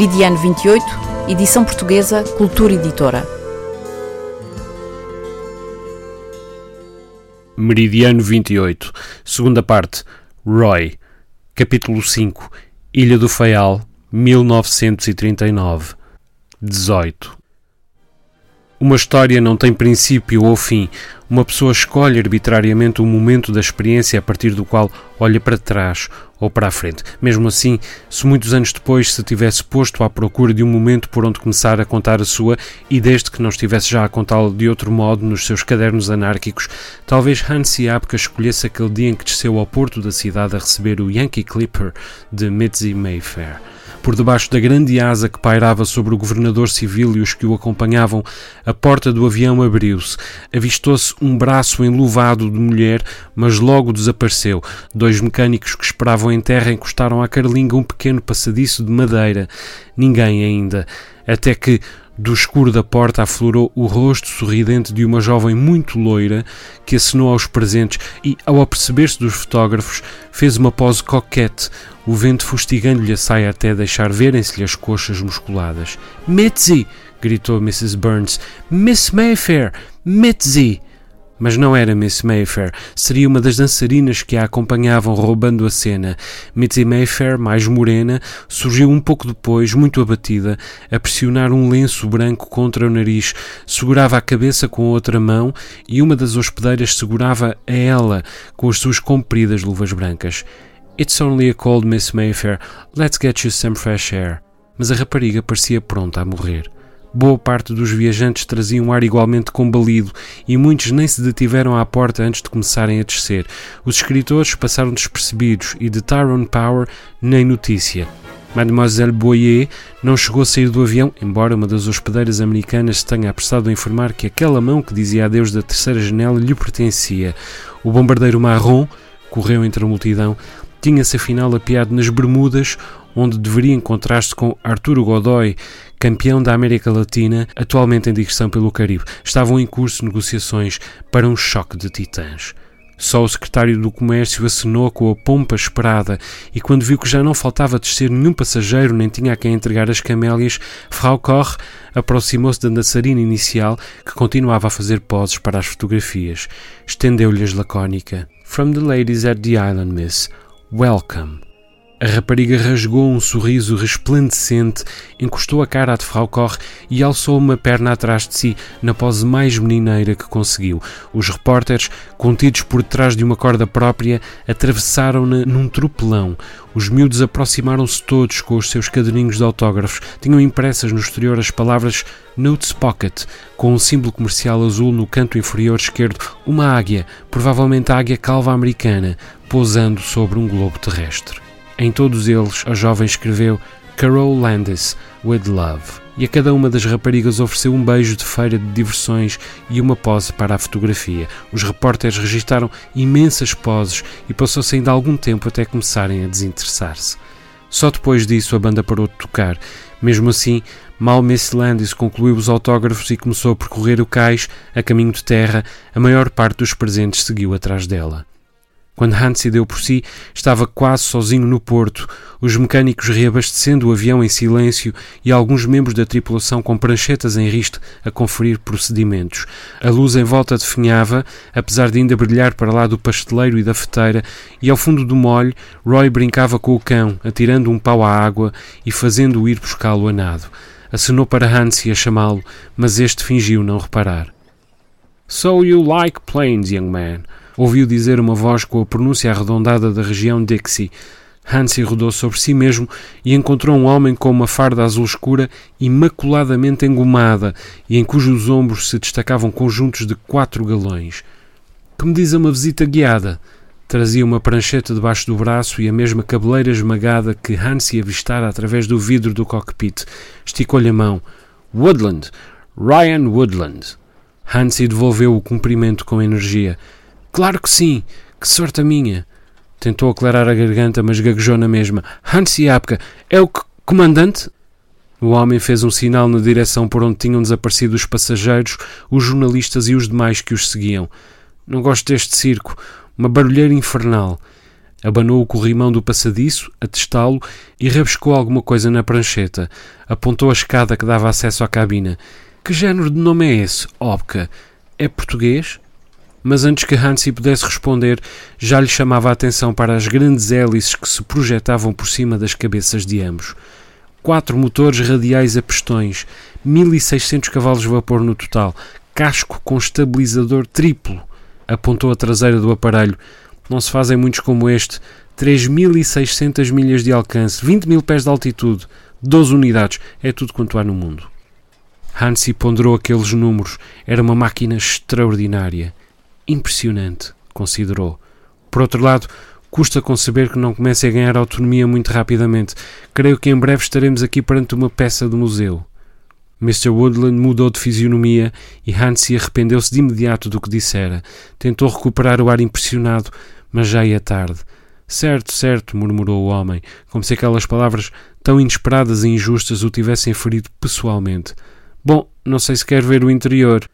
Meridiano 28, edição portuguesa, Cultura Editora. Meridiano 28, segunda parte, Roy, capítulo 5, Ilha do Faial, 1939, 18. Uma história não tem princípio ou fim. Uma pessoa escolhe arbitrariamente o momento da experiência a partir do qual olha para trás ou para a frente. Mesmo assim, se muitos anos depois se tivesse posto à procura de um momento por onde começar a contar a sua, e desde que não estivesse já a contá-lo de outro modo nos seus cadernos anárquicos, talvez Hansi Apka escolhesse aquele dia em que desceu ao porto da cidade a receber o Yankee Clipper de Mitzi Mayfair. Por debaixo da grande asa que pairava sobre o governador civil e os que o acompanhavam, a porta do avião abriu-se. Avistou-se um braço enluvado de mulher, mas logo desapareceu. Dois mecânicos que esperavam em terra encostaram à carlinga um pequeno passadiço de madeira. Ninguém ainda. Até que, do escuro da porta aflorou o rosto sorridente de uma jovem muito loira que acenou aos presentes e, ao aperceber-se dos fotógrafos, fez uma pose coquete, o vento fustigando-lhe a saia até deixar verem-se-lhe as coxas musculadas. Mitzi! gritou Mrs. Burns. Miss Mayfair! Mitzi! Mas não era Miss Mayfair, seria uma das dançarinas que a acompanhavam roubando a cena. Mitzi Mayfair, mais morena, surgiu um pouco depois, muito abatida, a pressionar um lenço branco contra o nariz, segurava a cabeça com a outra mão e uma das hospedeiras segurava a ela com as suas compridas luvas brancas. It's only a cold, Miss Mayfair. Let's get you some fresh air. Mas a rapariga parecia pronta a morrer. Boa parte dos viajantes traziam um ar igualmente combalido e muitos nem se detiveram à porta antes de começarem a descer. Os escritores passaram despercebidos e de Tyrone Power nem notícia. Mademoiselle Boyer não chegou a sair do avião, embora uma das hospedeiras americanas se tenha apressado a informar que aquela mão que dizia adeus da terceira janela lhe pertencia. O bombardeiro marrom correu entre a multidão, tinha-se afinal apiado nas Bermudas, onde deveria encontrar-se com Arturo Godoy, campeão da América Latina, atualmente em digressão pelo Caribe. Estavam em curso negociações para um choque de titãs. Só o secretário do Comércio acenou com a pompa esperada e, quando viu que já não faltava descer nenhum passageiro nem tinha a quem entregar as camélias, Frau Koch aproximou-se da dançarina inicial que continuava a fazer poses para as fotografias. Estendeu-lhe lacónica. From the ladies at the island, miss. Welcome. A rapariga rasgou um sorriso resplandecente, encostou a cara de Frau e alçou uma perna atrás de si, na pose mais menineira que conseguiu. Os repórteres, contidos por detrás de uma corda própria, atravessaram-na num tropelão. Os miúdos aproximaram-se todos com os seus caderninhos de autógrafos. Tinham impressas no exterior as palavras Notes Pocket, com um símbolo comercial azul no canto inferior esquerdo, uma águia, provavelmente a águia calva americana, pousando sobre um globo terrestre. Em todos eles, a jovem escreveu Carol Landis, with love. E a cada uma das raparigas ofereceu um beijo de feira de diversões e uma pose para a fotografia. Os repórteres registaram imensas poses e passou-se ainda algum tempo até começarem a desinteressar-se. Só depois disso a banda parou de tocar. Mesmo assim, mal Miss Landis concluiu os autógrafos e começou a percorrer o cais a caminho de terra, a maior parte dos presentes seguiu atrás dela. Quando Hansi deu por si, estava quase sozinho no porto, os mecânicos reabastecendo o avião em silêncio e alguns membros da tripulação com pranchetas em riste a conferir procedimentos. A luz em volta definhava, apesar de ainda brilhar para lá do pasteleiro e da feteira, e ao fundo do molho, Roy brincava com o cão, atirando um pau à água e fazendo-o ir buscá-lo a nado. Acenou para Hansi a chamá-lo, mas este fingiu não reparar. So you like planes, young man? Ouviu dizer uma voz com a pronúncia arredondada da região Dixie. Hansi rodou sobre si mesmo e encontrou um homem com uma farda azul escura imaculadamente engomada e em cujos ombros se destacavam conjuntos de quatro galões. Que me diz a uma visita guiada? Trazia uma prancheta debaixo do braço e a mesma cabeleira esmagada que Hansi avistara através do vidro do cockpit. Esticou-lhe a mão. Woodland! Ryan Woodland! Hansi devolveu o cumprimento com energia. Claro que sim! Que sorte a minha! Tentou aclarar a garganta, mas gaguejou na mesma. Hansi Apka, é o comandante? O homem fez um sinal na direção por onde tinham desaparecido os passageiros, os jornalistas e os demais que os seguiam. Não gosto deste circo. Uma barulheira infernal. Abanou o corrimão do passadiço, a testá-lo, e rabiscou alguma coisa na prancheta. Apontou a escada que dava acesso à cabina. Que género de nome é esse, Opka? É português? Mas antes que Hansi pudesse responder, já lhe chamava a atenção para as grandes hélices que se projetavam por cima das cabeças de ambos. Quatro motores radiais a pistões, 1600 cavalos de vapor no total, casco com estabilizador triplo. Apontou a traseira do aparelho. Não se fazem muitos como este. 3.600 milhas de alcance, 20 mil pés de altitude, 12 unidades. É tudo quanto há no mundo. Hansi ponderou aqueles números. Era uma máquina extraordinária impressionante, considerou. Por outro lado, custa conceber que não comece a ganhar autonomia muito rapidamente. Creio que em breve estaremos aqui perante uma peça do museu. Mr. Woodland mudou de fisionomia e Hansi arrependeu-se de imediato do que dissera. Tentou recuperar o ar impressionado, mas já ia tarde. Certo, certo, murmurou o homem, como se aquelas palavras tão inesperadas e injustas o tivessem ferido pessoalmente. Bom, não sei se quer ver o interior.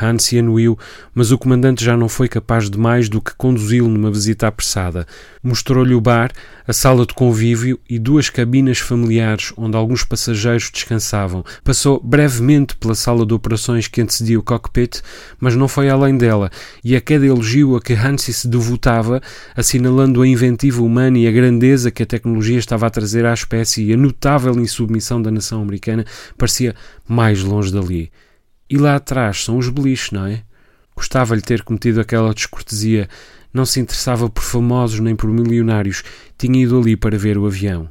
Hansi anuiu, mas o comandante já não foi capaz de mais do que conduzi-lo numa visita apressada. Mostrou-lhe o bar, a sala de convívio e duas cabinas familiares onde alguns passageiros descansavam. Passou brevemente pela sala de operações que antecedia o cockpit, mas não foi além dela, e a cada elogio a que Hansi se devotava, assinalando a inventiva humana e a grandeza que a tecnologia estava a trazer à espécie e a notável insubmissão da nação americana, parecia mais longe dali. E lá atrás são os beliches, não é? Gostava-lhe ter cometido aquela descortesia. Não se interessava por famosos nem por milionários. Tinha ido ali para ver o avião.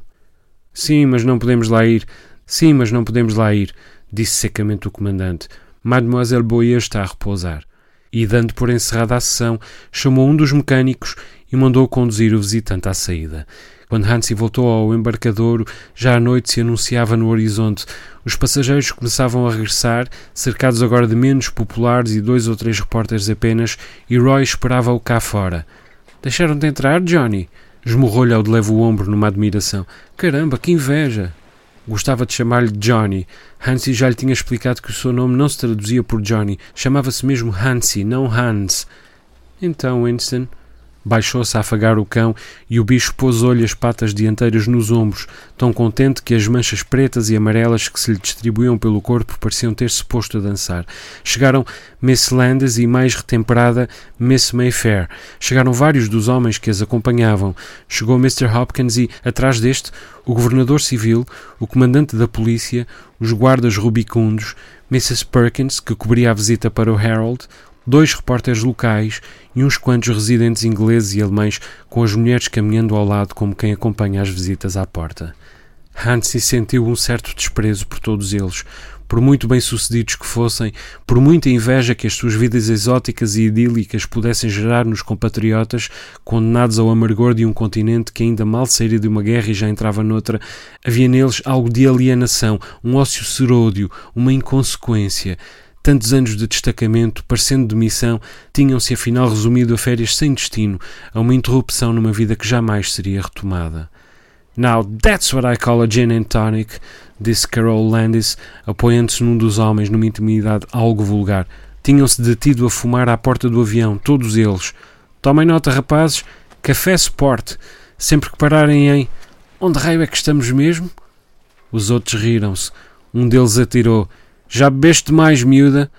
Sim, mas não podemos lá ir. Sim, mas não podemos lá ir, disse secamente o comandante. Mademoiselle Boyer está a repousar. E, dando por encerrada a sessão, chamou um dos mecânicos e mandou conduzir o visitante à saída. Quando Hansi voltou ao embarcadouro, já a noite se anunciava no horizonte. Os passageiros começavam a regressar, cercados agora de menos populares e dois ou três repórteres apenas, e Roy esperava-o cá fora. Deixaram de entrar, Johnny? Esmurrou-lhe ao de leve o ombro numa admiração. Caramba, que inveja! Gostava de chamar-lhe Johnny. Hansi já lhe tinha explicado que o seu nome não se traduzia por Johnny. Chamava-se mesmo Hansi, não Hans. Então, Winston, Baixou-se a afagar o cão e o bicho pôs-lhe as patas dianteiras nos ombros, tão contente que as manchas pretas e amarelas que se lhe distribuíam pelo corpo pareciam ter-se posto a dançar. Chegaram Miss Landis e, mais retemperada, Miss Mayfair. Chegaram vários dos homens que as acompanhavam. Chegou Mr. Hopkins e, atrás deste, o governador civil, o comandante da polícia, os guardas rubicundos, Mrs. Perkins, que cobria a visita para o Herald, dois repórteres locais e uns quantos residentes ingleses e alemães com as mulheres caminhando ao lado como quem acompanha as visitas à porta. Hansi sentiu um certo desprezo por todos eles, por muito bem-sucedidos que fossem, por muita inveja que as suas vidas exóticas e idílicas pudessem gerar nos compatriotas, condenados ao amargor de um continente que ainda mal saíra de uma guerra e já entrava noutra, havia neles algo de alienação, um ócio seródio, uma inconsequência, Tantos anos de destacamento, parecendo de missão, tinham-se afinal resumido a férias sem destino, a uma interrupção numa vida que jamais seria retomada. Now that's what I call a gin and tonic, disse Carol Landis, apoiando-se num dos homens numa intimidade algo vulgar. Tinham-se detido a fumar à porta do avião, todos eles. Tomem nota, rapazes, café Sport. Sempre que pararem em onde raio é que estamos mesmo? Os outros riram-se. Um deles atirou. Já bebeste mais, miúda?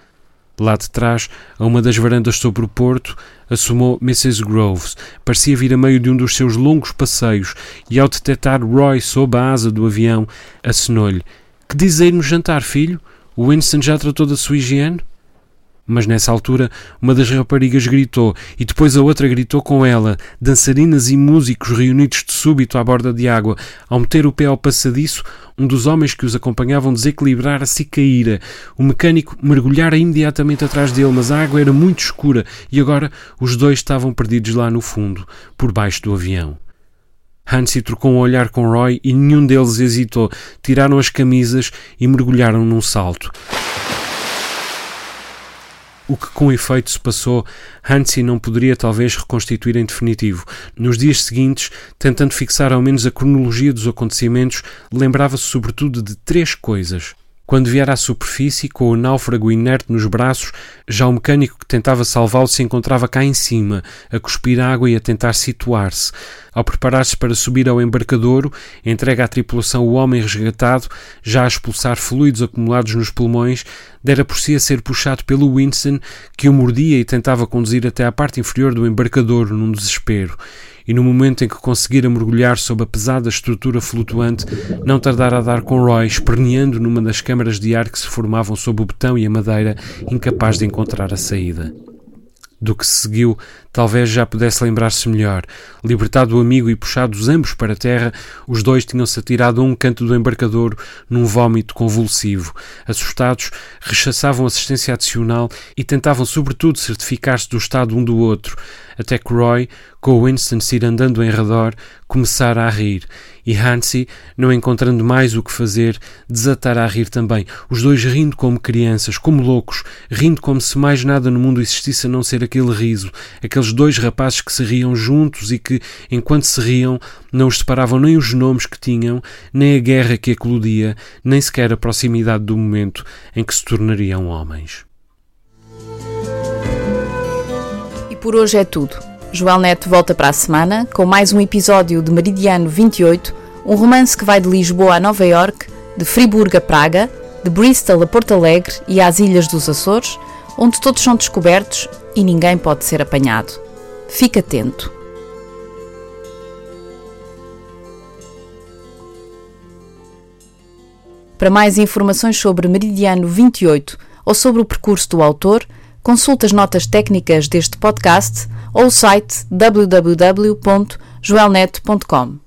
Lá de trás, a uma das varandas sobre o porto, assomou Mrs. Groves. Parecia vir a meio de um dos seus longos passeios e, ao detectar Roy sob a asa do avião, acenou-lhe. Que diz no jantar, filho? O Winston já tratou da sua higiene? Mas nessa altura, uma das raparigas gritou, e depois a outra gritou com ela, dançarinas e músicos reunidos de súbito à borda de água. Ao meter o pé ao passadiço, um dos homens que os acompanhavam desequilibrara-se e caíra. O mecânico mergulhara imediatamente atrás dele, mas a água era muito escura e agora os dois estavam perdidos lá no fundo, por baixo do avião. Hansi trocou um olhar com Roy e nenhum deles hesitou. Tiraram as camisas e mergulharam num salto. O que com efeito se passou, Hansi não poderia talvez reconstituir em definitivo. Nos dias seguintes, tentando fixar ao menos a cronologia dos acontecimentos, lembrava-se sobretudo de três coisas. Quando viera à superfície, com o náufrago inerte nos braços, já o mecânico que tentava salvá-lo se encontrava cá em cima, a cuspir água e a tentar situar-se. Ao preparar-se para subir ao embarcadouro, entrega à tripulação o homem resgatado, já a expulsar fluidos acumulados nos pulmões, dera por si a ser puxado pelo Winston, que o mordia e tentava conduzir até à parte inferior do embarcadouro num desespero e no momento em que conseguira mergulhar sob a pesada estrutura flutuante, não tardara a dar com Roy, esperneando numa das câmaras de ar que se formavam sob o betão e a madeira, incapaz de encontrar a saída. Do que se seguiu, talvez já pudesse lembrar-se melhor. Libertado o amigo e puxados ambos para a terra, os dois tinham-se atirado a um canto do embarcador num vômito convulsivo. Assustados, rechaçavam assistência adicional e tentavam sobretudo certificar-se do estado um do outro, até que Roy, com Winston se ir andando em redor, começara a rir, e Hansi, não encontrando mais o que fazer, desatara a rir também, os dois rindo como crianças, como loucos, rindo como se mais nada no mundo existisse a não ser aquele riso, aqueles dois rapazes que se riam juntos e que, enquanto se riam, não os separavam nem os nomes que tinham, nem a guerra que eclodia, nem sequer a proximidade do momento em que se tornariam homens. E por hoje é tudo. Joel Neto volta para a semana com mais um episódio de Meridiano 28, um romance que vai de Lisboa a Nova York, de Friburgo a Praga, de Bristol a Porto Alegre e às Ilhas dos Açores, onde todos são descobertos e ninguém pode ser apanhado. Fique atento. Para mais informações sobre Meridiano 28 ou sobre o percurso do autor, consulte as notas técnicas deste podcast ou o site www.joelnet.com.